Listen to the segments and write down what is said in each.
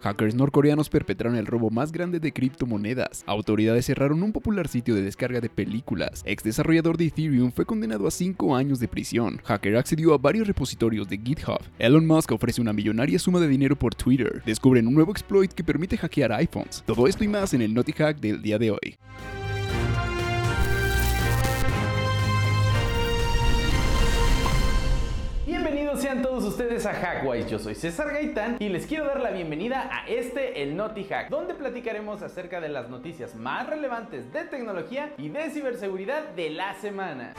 Hackers norcoreanos perpetraron el robo más grande de criptomonedas. Autoridades cerraron un popular sitio de descarga de películas. Ex desarrollador de Ethereum fue condenado a 5 años de prisión. Hacker accedió a varios repositorios de GitHub. Elon Musk ofrece una millonaria suma de dinero por Twitter. Descubren un nuevo exploit que permite hackear iPhones. Todo esto y más en el Naughty Hack del día de hoy. Sean todos ustedes a Hackwise, yo soy César Gaitán y les quiero dar la bienvenida a este, el Naughty Hack, donde platicaremos acerca de las noticias más relevantes de tecnología y de ciberseguridad de la semana.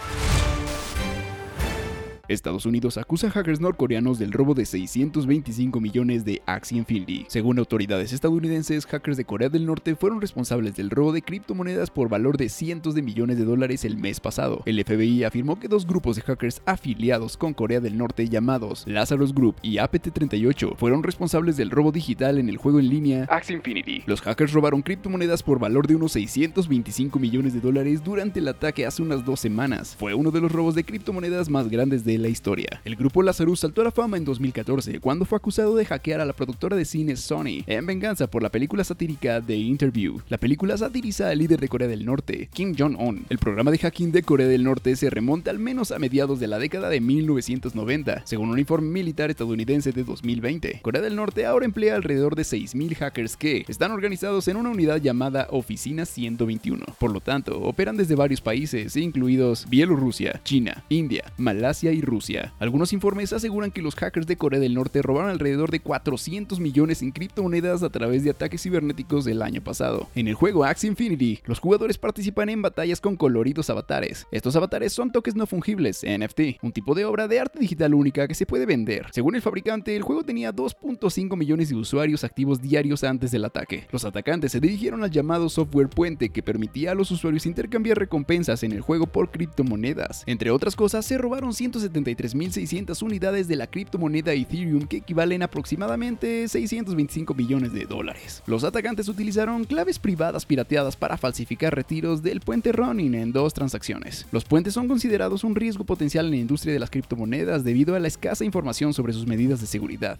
Estados Unidos acusa a hackers norcoreanos del robo de 625 millones de Axie Infinity. Según autoridades estadounidenses, hackers de Corea del Norte fueron responsables del robo de criptomonedas por valor de cientos de millones de dólares el mes pasado. El FBI afirmó que dos grupos de hackers afiliados con Corea del Norte llamados Lazarus Group y APT38 fueron responsables del robo digital en el juego en línea Axie Infinity. Los hackers robaron criptomonedas por valor de unos 625 millones de dólares durante el ataque hace unas dos semanas. Fue uno de los robos de criptomonedas más grandes de la historia. El grupo Lazarus saltó a la fama en 2014 cuando fue acusado de hackear a la productora de cine Sony en venganza por la película satírica The Interview. La película satiriza al líder de Corea del Norte, Kim Jong-un. El programa de hacking de Corea del Norte se remonta al menos a mediados de la década de 1990, según un informe militar estadounidense de 2020. Corea del Norte ahora emplea alrededor de 6.000 hackers que están organizados en una unidad llamada Oficina 121. Por lo tanto, operan desde varios países, incluidos Bielorrusia, China, India, Malasia y Rusia. Algunos informes aseguran que los hackers de Corea del Norte robaron alrededor de 400 millones en criptomonedas a través de ataques cibernéticos del año pasado. En el juego Axie Infinity, los jugadores participan en batallas con coloridos avatares. Estos avatares son toques no fungibles, NFT, un tipo de obra de arte digital única que se puede vender. Según el fabricante, el juego tenía 2.5 millones de usuarios activos diarios antes del ataque. Los atacantes se dirigieron al llamado software puente que permitía a los usuarios intercambiar recompensas en el juego por criptomonedas. Entre otras cosas, se robaron 170 73.600 unidades de la criptomoneda Ethereum que equivalen aproximadamente 625 millones de dólares. Los atacantes utilizaron claves privadas pirateadas para falsificar retiros del puente Ronin en dos transacciones. Los puentes son considerados un riesgo potencial en la industria de las criptomonedas debido a la escasa información sobre sus medidas de seguridad.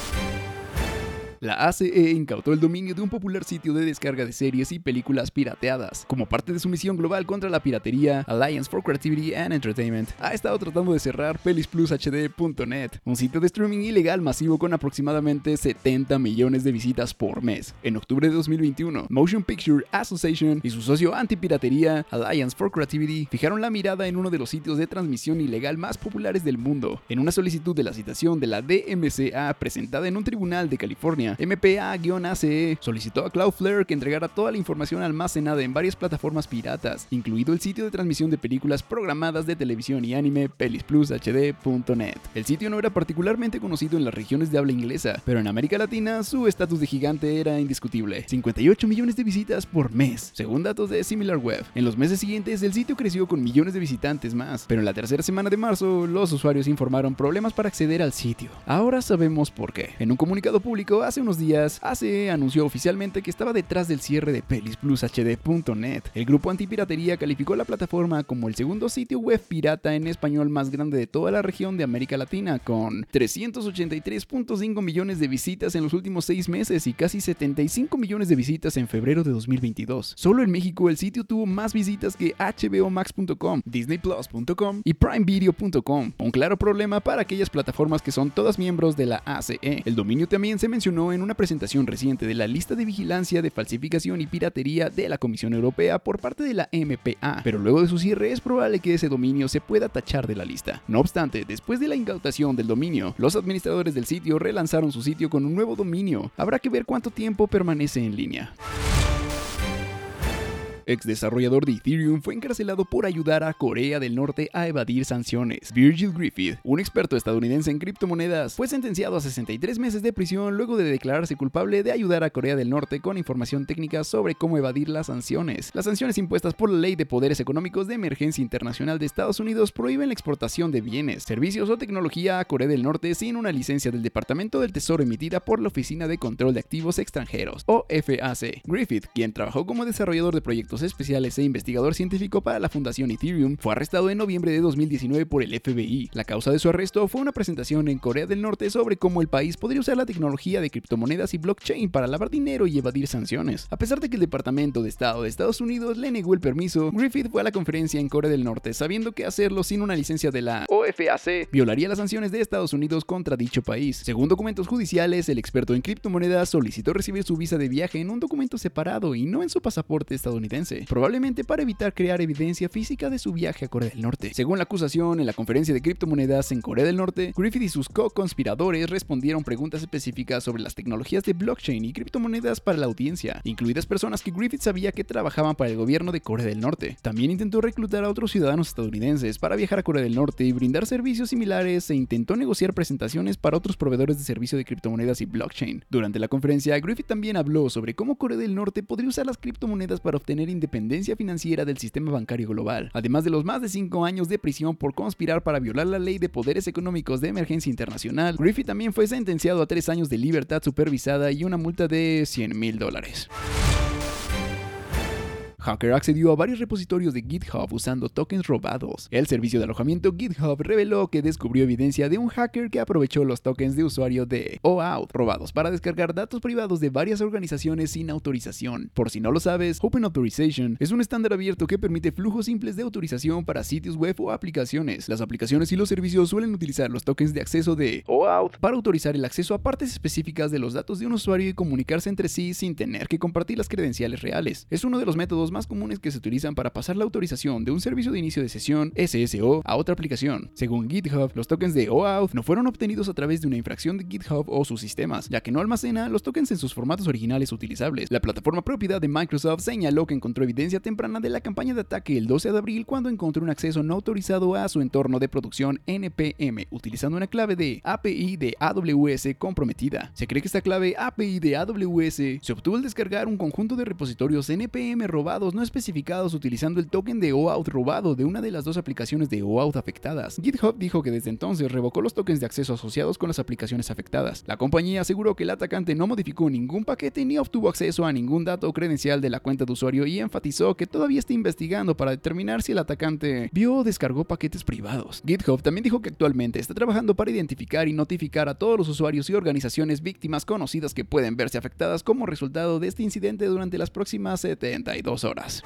La ACE incautó el dominio de un popular sitio de descarga de series y películas pirateadas. Como parte de su misión global contra la piratería, Alliance for Creativity and Entertainment ha estado tratando de cerrar pelisplushd.net, un sitio de streaming ilegal masivo con aproximadamente 70 millones de visitas por mes. En octubre de 2021, Motion Picture Association y su socio antipiratería, Alliance for Creativity, fijaron la mirada en uno de los sitios de transmisión ilegal más populares del mundo. En una solicitud de la citación de la DMCA presentada en un tribunal de California, MPA-ACE solicitó a Cloudflare que entregara toda la información almacenada en varias plataformas piratas, incluido el sitio de transmisión de películas programadas de televisión y anime pelisplushd.net. El sitio no era particularmente conocido en las regiones de habla inglesa, pero en América Latina su estatus de gigante era indiscutible. 58 millones de visitas por mes, según datos de SimilarWeb. En los meses siguientes el sitio creció con millones de visitantes más, pero en la tercera semana de marzo los usuarios informaron problemas para acceder al sitio. Ahora sabemos por qué. En un comunicado público hace unos días, ACE anunció oficialmente que estaba detrás del cierre de pelisplushd.net. El grupo antipiratería calificó la plataforma como el segundo sitio web pirata en español más grande de toda la región de América Latina, con 383.5 millones de visitas en los últimos seis meses y casi 75 millones de visitas en febrero de 2022. Solo en México el sitio tuvo más visitas que hbomax.com, disneyplus.com y primevideo.com, un claro problema para aquellas plataformas que son todas miembros de la ACE. El dominio también se mencionó en una presentación reciente de la lista de vigilancia de falsificación y piratería de la Comisión Europea por parte de la MPA, pero luego de su cierre es probable que ese dominio se pueda tachar de la lista. No obstante, después de la incautación del dominio, los administradores del sitio relanzaron su sitio con un nuevo dominio. Habrá que ver cuánto tiempo permanece en línea. Ex desarrollador de Ethereum, fue encarcelado por ayudar a Corea del Norte a evadir sanciones. Virgil Griffith, un experto estadounidense en criptomonedas, fue sentenciado a 63 meses de prisión luego de declararse culpable de ayudar a Corea del Norte con información técnica sobre cómo evadir las sanciones. Las sanciones impuestas por la Ley de Poderes Económicos de Emergencia Internacional de Estados Unidos prohíben la exportación de bienes, servicios o tecnología a Corea del Norte sin una licencia del Departamento del Tesoro emitida por la Oficina de Control de Activos Extranjeros, o FAC. Griffith, quien trabajó como desarrollador de proyectos especiales e investigador científico para la Fundación Ethereum, fue arrestado en noviembre de 2019 por el FBI. La causa de su arresto fue una presentación en Corea del Norte sobre cómo el país podría usar la tecnología de criptomonedas y blockchain para lavar dinero y evadir sanciones. A pesar de que el Departamento de Estado de Estados Unidos le negó el permiso, Griffith fue a la conferencia en Corea del Norte sabiendo que hacerlo sin una licencia de la OFAC violaría las sanciones de Estados Unidos contra dicho país. Según documentos judiciales, el experto en criptomonedas solicitó recibir su visa de viaje en un documento separado y no en su pasaporte estadounidense, probablemente para evitar crear evidencia física de su viaje a Corea del Norte. Según la acusación, en la conferencia de criptomonedas en Corea del Norte, Griffith y sus co-conspiradores respondieron preguntas específicas sobre las tecnologías de blockchain y criptomonedas para la audiencia, incluidas personas que Griffith sabía que trabajaban para el gobierno de Corea del Norte. También intentó reclutar a otros ciudadanos estadounidenses para viajar a Corea del Norte y brindar servicios similares e intentó negociar presentaciones para otros proveedores de servicio de criptomonedas y blockchain. Durante la conferencia, Griffith también habló sobre cómo Corea del Norte podría usar las criptomonedas para obtener independencia financiera del sistema bancario global, además de los más de 5 años de prisión por conspirar para violar la ley de poderes económicos de emergencia internacional. Griffith también fue sentenciado a 3 años de libertad supervisada y una multa de 100 mil dólares. Hacker accedió a varios repositorios de GitHub usando tokens robados. El servicio de alojamiento GitHub reveló que descubrió evidencia de un hacker que aprovechó los tokens de usuario de OAuth robados para descargar datos privados de varias organizaciones sin autorización. Por si no lo sabes, Open Authorization es un estándar abierto que permite flujos simples de autorización para sitios web o aplicaciones. Las aplicaciones y los servicios suelen utilizar los tokens de acceso de OAuth para autorizar el acceso a partes específicas de los datos de un usuario y comunicarse entre sí sin tener que compartir las credenciales reales. Es uno de los métodos más comunes que se utilizan para pasar la autorización de un servicio de inicio de sesión SSO a otra aplicación. Según GitHub, los tokens de OAuth no fueron obtenidos a través de una infracción de GitHub o sus sistemas, ya que no almacena los tokens en sus formatos originales utilizables. La plataforma propiedad de Microsoft señaló que encontró evidencia temprana de la campaña de ataque el 12 de abril cuando encontró un acceso no autorizado a su entorno de producción NPM utilizando una clave de API de AWS comprometida. Se cree que esta clave API de AWS se obtuvo al descargar un conjunto de repositorios NPM robados no especificados utilizando el token de OAuth robado de una de las dos aplicaciones de OAuth afectadas. GitHub dijo que desde entonces revocó los tokens de acceso asociados con las aplicaciones afectadas. La compañía aseguró que el atacante no modificó ningún paquete ni obtuvo acceso a ningún dato o credencial de la cuenta de usuario y enfatizó que todavía está investigando para determinar si el atacante vio o descargó paquetes privados. GitHub también dijo que actualmente está trabajando para identificar y notificar a todos los usuarios y organizaciones víctimas conocidas que pueden verse afectadas como resultado de este incidente durante las próximas 72 horas horas.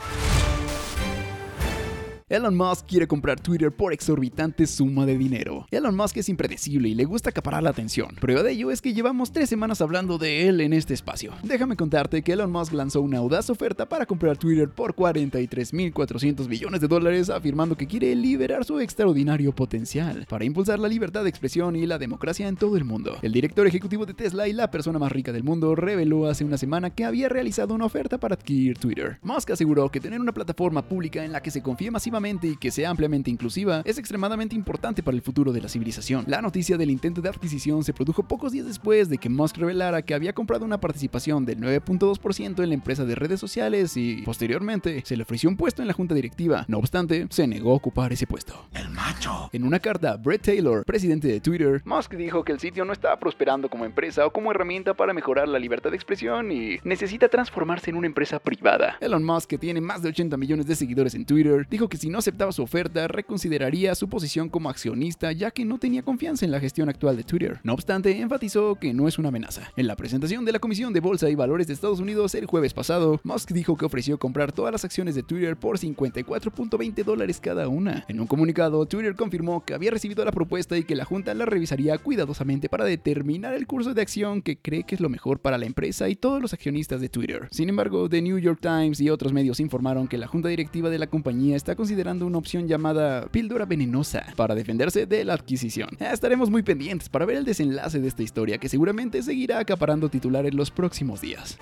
Elon Musk quiere comprar Twitter por exorbitante suma de dinero. Elon Musk es impredecible y le gusta acaparar la atención. Prueba de ello es que llevamos tres semanas hablando de él en este espacio. Déjame contarte que Elon Musk lanzó una audaz oferta para comprar Twitter por 43.400 millones de dólares, afirmando que quiere liberar su extraordinario potencial para impulsar la libertad de expresión y la democracia en todo el mundo. El director ejecutivo de Tesla y la persona más rica del mundo reveló hace una semana que había realizado una oferta para adquirir Twitter. Musk aseguró que tener una plataforma pública en la que se confíe masivamente y que sea ampliamente inclusiva es extremadamente importante para el futuro de la civilización. La noticia del intento de adquisición se produjo pocos días después de que Musk revelara que había comprado una participación del 9.2% en la empresa de redes sociales y, posteriormente, se le ofreció un puesto en la junta directiva. No obstante, se negó a ocupar ese puesto. El macho. En una carta, Brett Taylor, presidente de Twitter, Musk dijo que el sitio no estaba prosperando como empresa o como herramienta para mejorar la libertad de expresión y necesita transformarse en una empresa privada. Elon Musk, que tiene más de 80 millones de seguidores en Twitter, dijo que si no aceptaba su oferta, reconsideraría su posición como accionista ya que no tenía confianza en la gestión actual de Twitter. No obstante, enfatizó que no es una amenaza. En la presentación de la Comisión de Bolsa y Valores de Estados Unidos el jueves pasado, Musk dijo que ofreció comprar todas las acciones de Twitter por 54.20 dólares cada una. En un comunicado, Twitter confirmó que había recibido la propuesta y que la Junta la revisaría cuidadosamente para determinar el curso de acción que cree que es lo mejor para la empresa y todos los accionistas de Twitter. Sin embargo, The New York Times y otros medios informaron que la Junta Directiva de la compañía está considerando una opción llamada píldora venenosa para defenderse de la adquisición. Estaremos muy pendientes para ver el desenlace de esta historia que seguramente seguirá acaparando titulares los próximos días.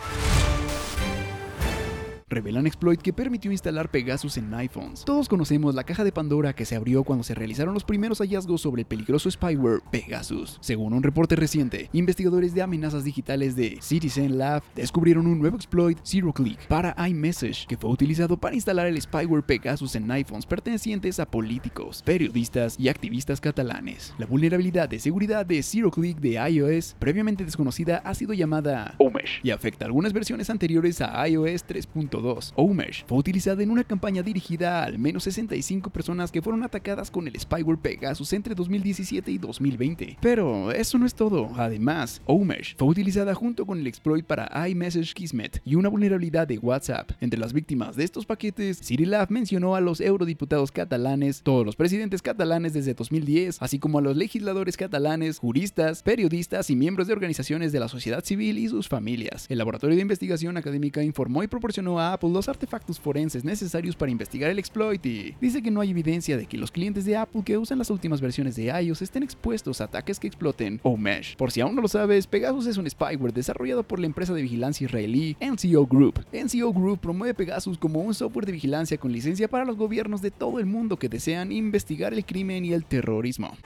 Revelan exploit que permitió instalar Pegasus en iPhones. Todos conocemos la caja de Pandora que se abrió cuando se realizaron los primeros hallazgos sobre el peligroso spyware Pegasus. Según un reporte reciente, investigadores de amenazas digitales de Citizen Lab descubrieron un nuevo exploit Zero Click para iMessage que fue utilizado para instalar el spyware Pegasus en iPhones pertenecientes a políticos, periodistas y activistas catalanes. La vulnerabilidad de seguridad de Zero Click de iOS, previamente desconocida, ha sido llamada Omesh y afecta algunas versiones anteriores a iOS 3.2. Omesh fue utilizada en una campaña dirigida a al menos 65 personas que fueron atacadas con el spyware Pegasus entre 2017 y 2020. Pero eso no es todo. Además, Omesh fue utilizada junto con el exploit para iMessage Kismet y una vulnerabilidad de WhatsApp. Entre las víctimas de estos paquetes, Cirilab mencionó a los eurodiputados catalanes, todos los presidentes catalanes desde 2010, así como a los legisladores catalanes, juristas, periodistas y miembros de organizaciones de la sociedad civil y sus familias. El Laboratorio de Investigación Académica informó y proporcionó a Apple los artefactos forenses necesarios para investigar el exploit y dice que no hay evidencia de que los clientes de Apple que usan las últimas versiones de iOS estén expuestos a ataques que exploten Omesh. Por si aún no lo sabes, Pegasus es un spyware desarrollado por la empresa de vigilancia israelí NCO Group. NCO Group promueve Pegasus como un software de vigilancia con licencia para los gobiernos de todo el mundo que desean investigar el crimen y el terrorismo.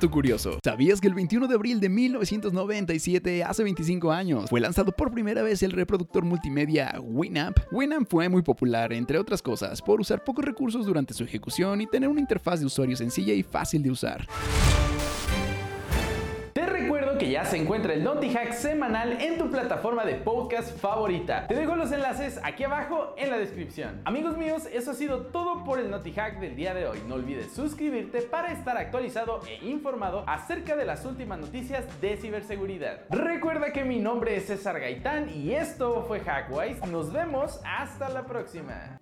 Curioso, ¿sabías que el 21 de abril de 1997, hace 25 años, fue lanzado por primera vez el reproductor multimedia Winamp? Winamp fue muy popular, entre otras cosas, por usar pocos recursos durante su ejecución y tener una interfaz de usuario sencilla y fácil de usar que ya se encuentra el Naughty Hack semanal en tu plataforma de podcast favorita. Te dejo los enlaces aquí abajo en la descripción. Amigos míos, eso ha sido todo por el Naughty Hack del día de hoy. No olvides suscribirte para estar actualizado e informado acerca de las últimas noticias de ciberseguridad. Recuerda que mi nombre es César Gaitán y esto fue Hackwise. Nos vemos hasta la próxima.